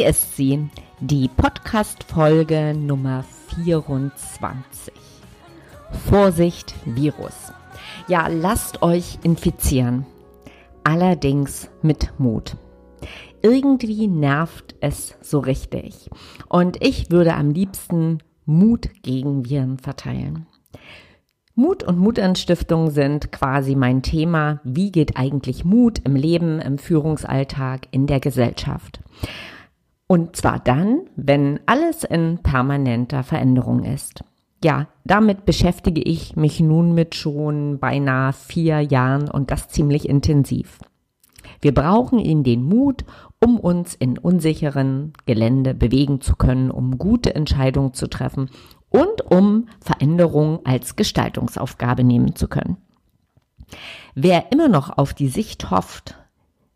Hier ist sie, die Podcast-Folge Nummer 24. Vorsicht, Virus. Ja, lasst euch infizieren. Allerdings mit Mut. Irgendwie nervt es so richtig. Und ich würde am liebsten Mut gegen Viren verteilen. Mut und Mutanstiftung sind quasi mein Thema. Wie geht eigentlich Mut im Leben, im Führungsalltag, in der Gesellschaft? Und zwar dann, wenn alles in permanenter Veränderung ist. Ja, damit beschäftige ich mich nun mit schon beinahe vier Jahren und das ziemlich intensiv. Wir brauchen in den Mut, um uns in unsicheren Gelände bewegen zu können, um gute Entscheidungen zu treffen und um Veränderungen als Gestaltungsaufgabe nehmen zu können. Wer immer noch auf die Sicht hofft,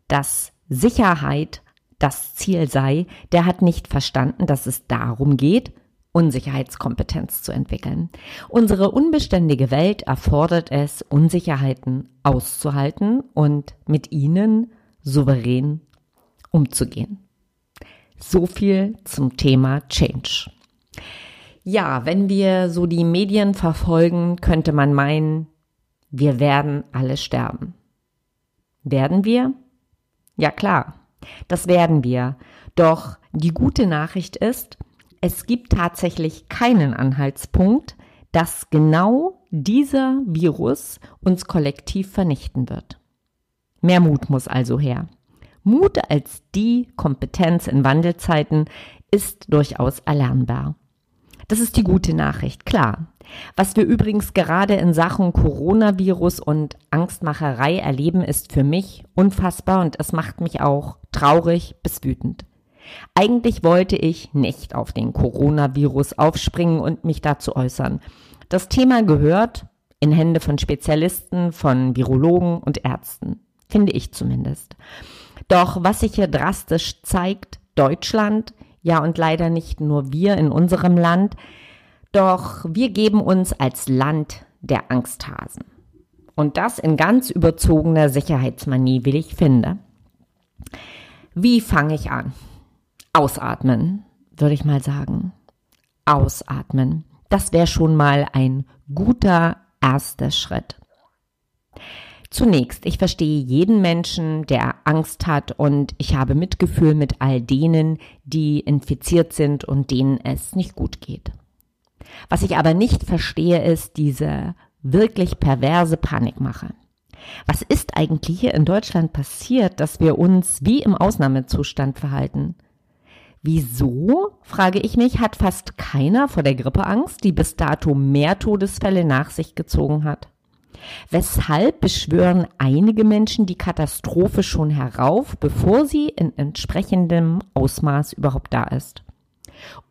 dass Sicherheit das Ziel sei, der hat nicht verstanden, dass es darum geht, Unsicherheitskompetenz zu entwickeln. Unsere unbeständige Welt erfordert es, Unsicherheiten auszuhalten und mit ihnen souverän umzugehen. So viel zum Thema Change. Ja, wenn wir so die Medien verfolgen, könnte man meinen, wir werden alle sterben. Werden wir? Ja klar, das werden wir. Doch die gute Nachricht ist, es gibt tatsächlich keinen Anhaltspunkt, dass genau dieser Virus uns kollektiv vernichten wird. Mehr Mut muss also her. Mut als die Kompetenz in Wandelzeiten ist durchaus erlernbar. Das ist die gute Nachricht, klar. Was wir übrigens gerade in Sachen Coronavirus und Angstmacherei erleben, ist für mich unfassbar und es macht mich auch traurig bis wütend. Eigentlich wollte ich nicht auf den Coronavirus aufspringen und mich dazu äußern. Das Thema gehört in Hände von Spezialisten, von Virologen und Ärzten, finde ich zumindest. Doch was sich hier drastisch zeigt, Deutschland, ja und leider nicht nur wir in unserem Land, doch wir geben uns als Land der Angsthasen. Und das in ganz überzogener Sicherheitsmanie, wie ich finde. Wie fange ich an? Ausatmen, würde ich mal sagen. Ausatmen. Das wäre schon mal ein guter erster Schritt. Zunächst, ich verstehe jeden Menschen, der Angst hat und ich habe Mitgefühl mit all denen, die infiziert sind und denen es nicht gut geht. Was ich aber nicht verstehe, ist diese wirklich perverse Panikmache. Was ist eigentlich hier in Deutschland passiert, dass wir uns wie im Ausnahmezustand verhalten? Wieso, frage ich mich, hat fast keiner vor der Grippe Angst, die bis dato mehr Todesfälle nach sich gezogen hat? Weshalb beschwören einige Menschen die Katastrophe schon herauf, bevor sie in entsprechendem Ausmaß überhaupt da ist?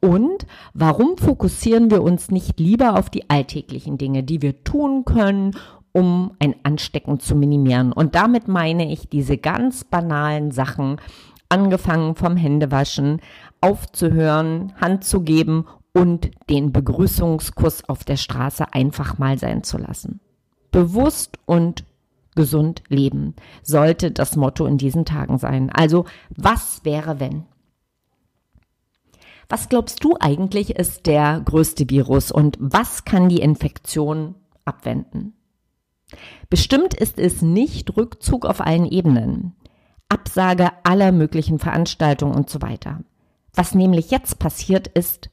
Und warum fokussieren wir uns nicht lieber auf die alltäglichen Dinge, die wir tun können, um ein Anstecken zu minimieren? Und damit meine ich diese ganz banalen Sachen, angefangen vom Händewaschen, aufzuhören, Hand zu geben und den Begrüßungskuss auf der Straße einfach mal sein zu lassen. Bewusst und gesund leben sollte das Motto in diesen Tagen sein. Also, was wäre wenn? Was glaubst du eigentlich ist der größte Virus und was kann die Infektion abwenden? Bestimmt ist es nicht Rückzug auf allen Ebenen, Absage aller möglichen Veranstaltungen und so weiter. Was nämlich jetzt passiert ist,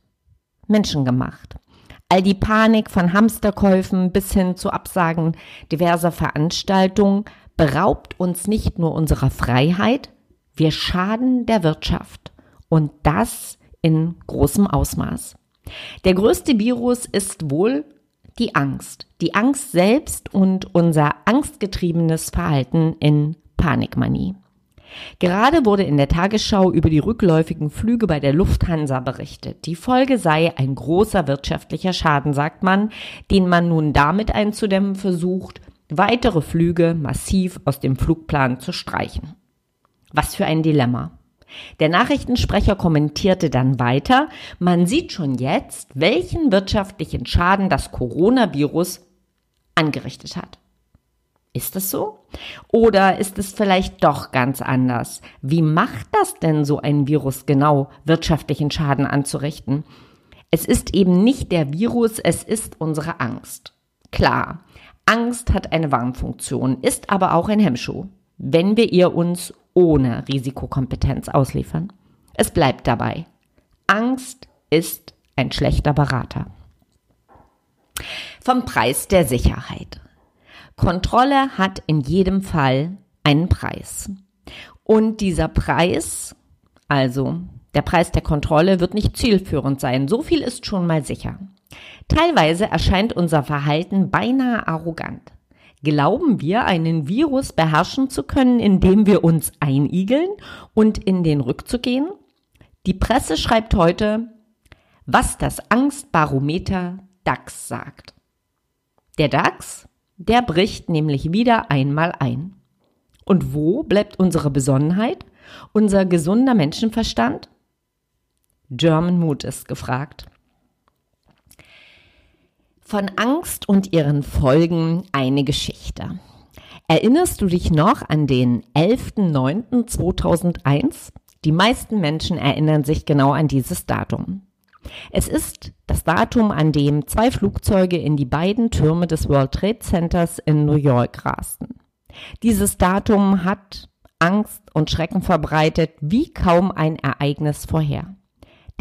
menschengemacht. All die Panik von Hamsterkäufen bis hin zu Absagen diverser Veranstaltungen beraubt uns nicht nur unserer Freiheit, wir schaden der Wirtschaft. Und das in großem Ausmaß. Der größte Virus ist wohl die Angst. Die Angst selbst und unser angstgetriebenes Verhalten in Panikmanie. Gerade wurde in der Tagesschau über die rückläufigen Flüge bei der Lufthansa berichtet. Die Folge sei ein großer wirtschaftlicher Schaden, sagt man, den man nun damit einzudämmen versucht, weitere Flüge massiv aus dem Flugplan zu streichen. Was für ein Dilemma. Der Nachrichtensprecher kommentierte dann weiter, man sieht schon jetzt, welchen wirtschaftlichen Schaden das Coronavirus angerichtet hat. Ist es so? Oder ist es vielleicht doch ganz anders? Wie macht das denn so ein Virus genau, wirtschaftlichen Schaden anzurichten? Es ist eben nicht der Virus, es ist unsere Angst. Klar, Angst hat eine Warnfunktion, ist aber auch ein Hemmschuh, wenn wir ihr uns ohne Risikokompetenz ausliefern. Es bleibt dabei. Angst ist ein schlechter Berater. Vom Preis der Sicherheit. Kontrolle hat in jedem Fall einen Preis. Und dieser Preis, also der Preis der Kontrolle, wird nicht zielführend sein. So viel ist schon mal sicher. Teilweise erscheint unser Verhalten beinahe arrogant. Glauben wir, einen Virus beherrschen zu können, indem wir uns einigeln und in den Rückzug gehen? Die Presse schreibt heute, was das Angstbarometer DAX sagt. Der DAX der bricht nämlich wieder einmal ein. Und wo bleibt unsere Besonnenheit, unser gesunder Menschenverstand? German Mood ist gefragt. Von Angst und ihren Folgen eine Geschichte. Erinnerst du dich noch an den 11.09.2001? Die meisten Menschen erinnern sich genau an dieses Datum. Es ist das Datum, an dem zwei Flugzeuge in die beiden Türme des World Trade Centers in New York rasten. Dieses Datum hat Angst und Schrecken verbreitet wie kaum ein Ereignis vorher.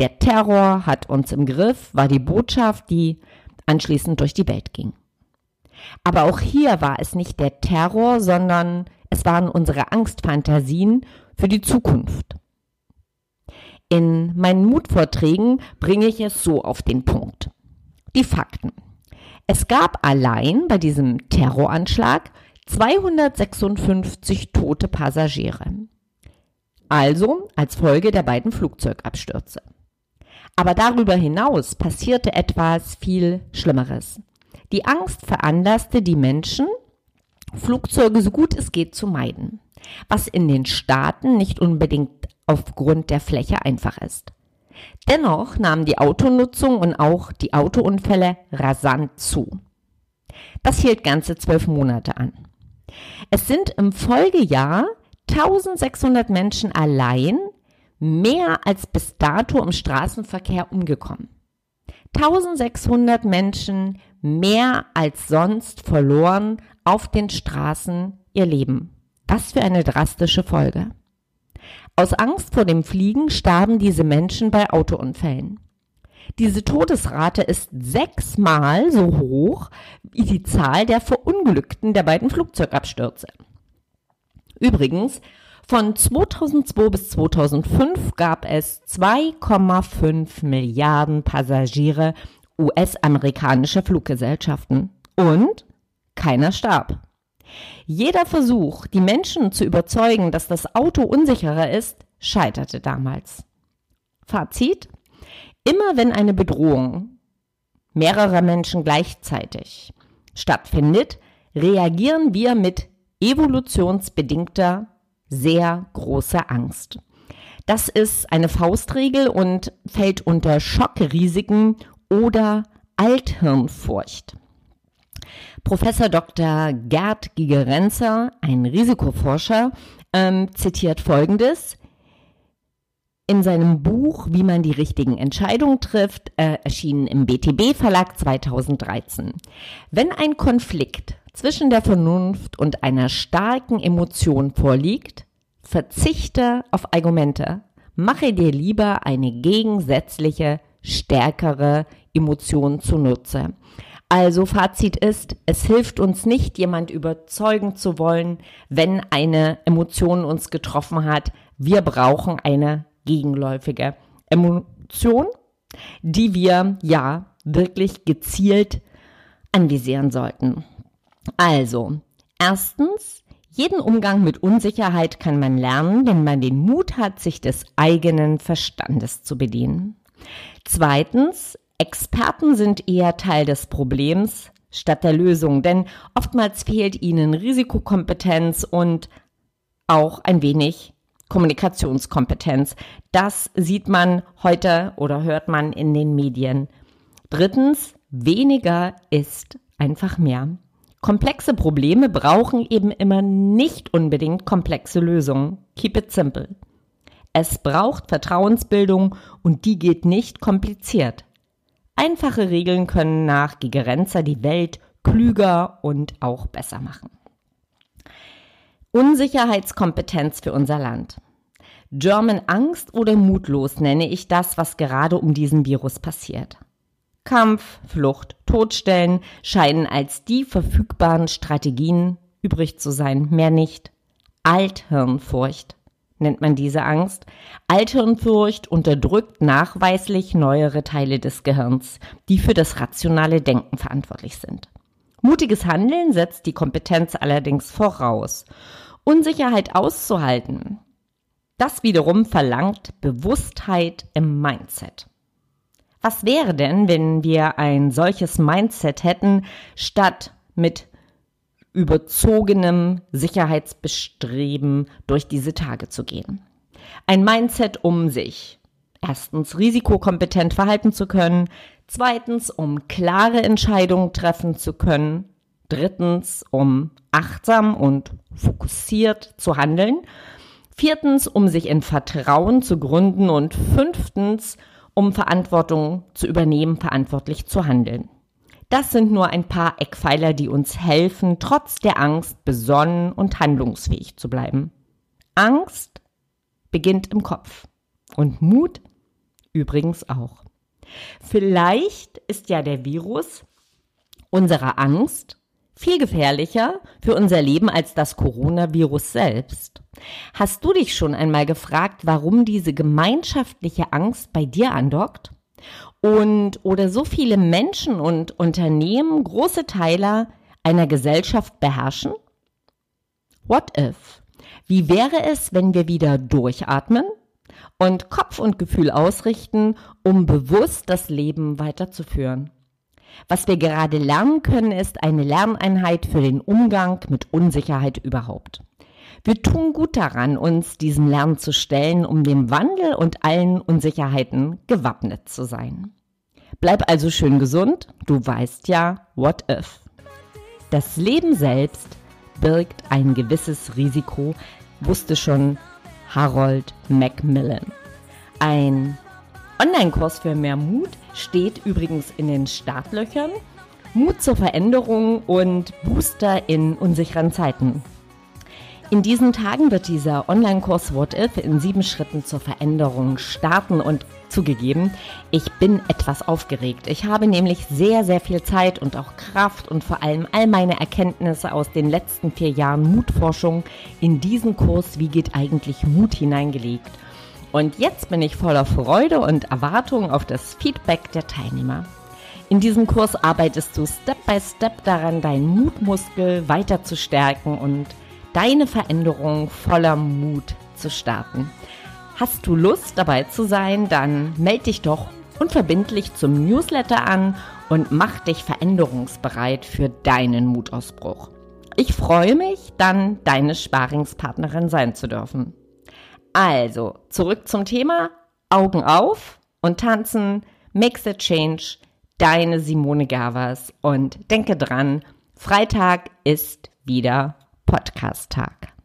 Der Terror hat uns im Griff, war die Botschaft, die anschließend durch die Welt ging. Aber auch hier war es nicht der Terror, sondern es waren unsere Angstfantasien für die Zukunft. In meinen Mutvorträgen bringe ich es so auf den Punkt. Die Fakten. Es gab allein bei diesem Terroranschlag 256 tote Passagiere. Also als Folge der beiden Flugzeugabstürze. Aber darüber hinaus passierte etwas viel Schlimmeres. Die Angst veranlasste die Menschen, Flugzeuge so gut es geht zu meiden, was in den Staaten nicht unbedingt aufgrund der Fläche einfach ist. Dennoch nahm die Autonutzung und auch die Autounfälle rasant zu. Das hielt ganze zwölf Monate an. Es sind im Folgejahr 1600 Menschen allein mehr als bis dato im Straßenverkehr umgekommen. 1600 Menschen mehr als sonst verloren auf den Straßen ihr Leben. Was für eine drastische Folge. Aus Angst vor dem Fliegen starben diese Menschen bei Autounfällen. Diese Todesrate ist sechsmal so hoch wie die Zahl der Verunglückten der beiden Flugzeugabstürze. Übrigens, von 2002 bis 2005 gab es 2,5 Milliarden Passagiere US-amerikanischer Fluggesellschaften und keiner starb. Jeder Versuch, die Menschen zu überzeugen, dass das Auto unsicherer ist, scheiterte damals. Fazit? Immer wenn eine Bedrohung mehrerer Menschen gleichzeitig stattfindet, reagieren wir mit evolutionsbedingter sehr großer Angst. Das ist eine Faustregel und fällt unter Schockrisiken oder Althirnfurcht. Professor Dr. Gerd Gigerenzer, ein Risikoforscher, ähm, zitiert Folgendes. In seinem Buch Wie man die richtigen Entscheidungen trifft, äh, erschienen im BTB Verlag 2013. Wenn ein Konflikt zwischen der Vernunft und einer starken Emotion vorliegt, verzichte auf Argumente. Mache dir lieber eine gegensätzliche, stärkere Emotion zunutze. Also Fazit ist, es hilft uns nicht, jemand überzeugen zu wollen, wenn eine Emotion uns getroffen hat. Wir brauchen eine gegenläufige Emotion die wir ja wirklich gezielt anvisieren sollten. Also, erstens, jeden Umgang mit Unsicherheit kann man lernen, wenn man den Mut hat, sich des eigenen Verstandes zu bedienen. Zweitens, Experten sind eher Teil des Problems statt der Lösung, denn oftmals fehlt ihnen Risikokompetenz und auch ein wenig Kommunikationskompetenz. Das sieht man heute oder hört man in den Medien. Drittens, weniger ist einfach mehr. Komplexe Probleme brauchen eben immer nicht unbedingt komplexe Lösungen. Keep it simple. Es braucht Vertrauensbildung und die geht nicht kompliziert. Einfache Regeln können nach Gigerenzer die Welt klüger und auch besser machen. Unsicherheitskompetenz für unser Land. German Angst oder mutlos nenne ich das, was gerade um diesen Virus passiert. Kampf, Flucht, Todstellen scheinen als die verfügbaren Strategien übrig zu sein, mehr nicht. Althirnfurcht nennt man diese Angst. Althirnfurcht unterdrückt nachweislich neuere Teile des Gehirns, die für das rationale Denken verantwortlich sind. Mutiges Handeln setzt die Kompetenz allerdings voraus. Unsicherheit auszuhalten, das wiederum verlangt Bewusstheit im Mindset. Was wäre denn, wenn wir ein solches Mindset hätten, statt mit überzogenem Sicherheitsbestreben durch diese Tage zu gehen? Ein Mindset, um sich erstens risikokompetent verhalten zu können, zweitens, um klare Entscheidungen treffen zu können, drittens, um achtsam und fokussiert zu handeln, viertens, um sich in Vertrauen zu gründen und fünftens, um Verantwortung zu übernehmen, verantwortlich zu handeln. Das sind nur ein paar Eckpfeiler, die uns helfen, trotz der Angst besonnen und handlungsfähig zu bleiben. Angst beginnt im Kopf und Mut übrigens auch. Vielleicht ist ja der Virus unserer Angst viel gefährlicher für unser Leben als das Coronavirus selbst. Hast du dich schon einmal gefragt, warum diese gemeinschaftliche Angst bei dir andockt? Und oder so viele Menschen und Unternehmen große Teile einer Gesellschaft beherrschen? What if? Wie wäre es, wenn wir wieder durchatmen und Kopf und Gefühl ausrichten, um bewusst das Leben weiterzuführen? Was wir gerade lernen können, ist eine Lerneinheit für den Umgang mit Unsicherheit überhaupt. Wir tun gut daran, uns diesem Lernen zu stellen, um dem Wandel und allen Unsicherheiten gewappnet zu sein. Bleib also schön gesund, du weißt ja, what if. Das Leben selbst birgt ein gewisses Risiko, wusste schon Harold Macmillan. Ein Online-Kurs für mehr Mut steht übrigens in den Startlöchern. Mut zur Veränderung und Booster in unsicheren Zeiten. In diesen Tagen wird dieser Online-Kurs What If in sieben Schritten zur Veränderung starten und zugegeben, ich bin etwas aufgeregt. Ich habe nämlich sehr, sehr viel Zeit und auch Kraft und vor allem all meine Erkenntnisse aus den letzten vier Jahren Mutforschung in diesen Kurs Wie geht eigentlich Mut hineingelegt. Und jetzt bin ich voller Freude und Erwartung auf das Feedback der Teilnehmer. In diesem Kurs arbeitest du Step by Step daran, deinen Mutmuskel weiter zu stärken und deine Veränderung voller Mut zu starten. Hast du Lust dabei zu sein, dann melde dich doch unverbindlich zum Newsletter an und mach dich veränderungsbereit für deinen Mutausbruch. Ich freue mich, dann deine Sparingspartnerin sein zu dürfen. Also, zurück zum Thema. Augen auf und tanzen. Make the change. Deine Simone Gavas. Und denke dran, Freitag ist wieder Podcast-Tag.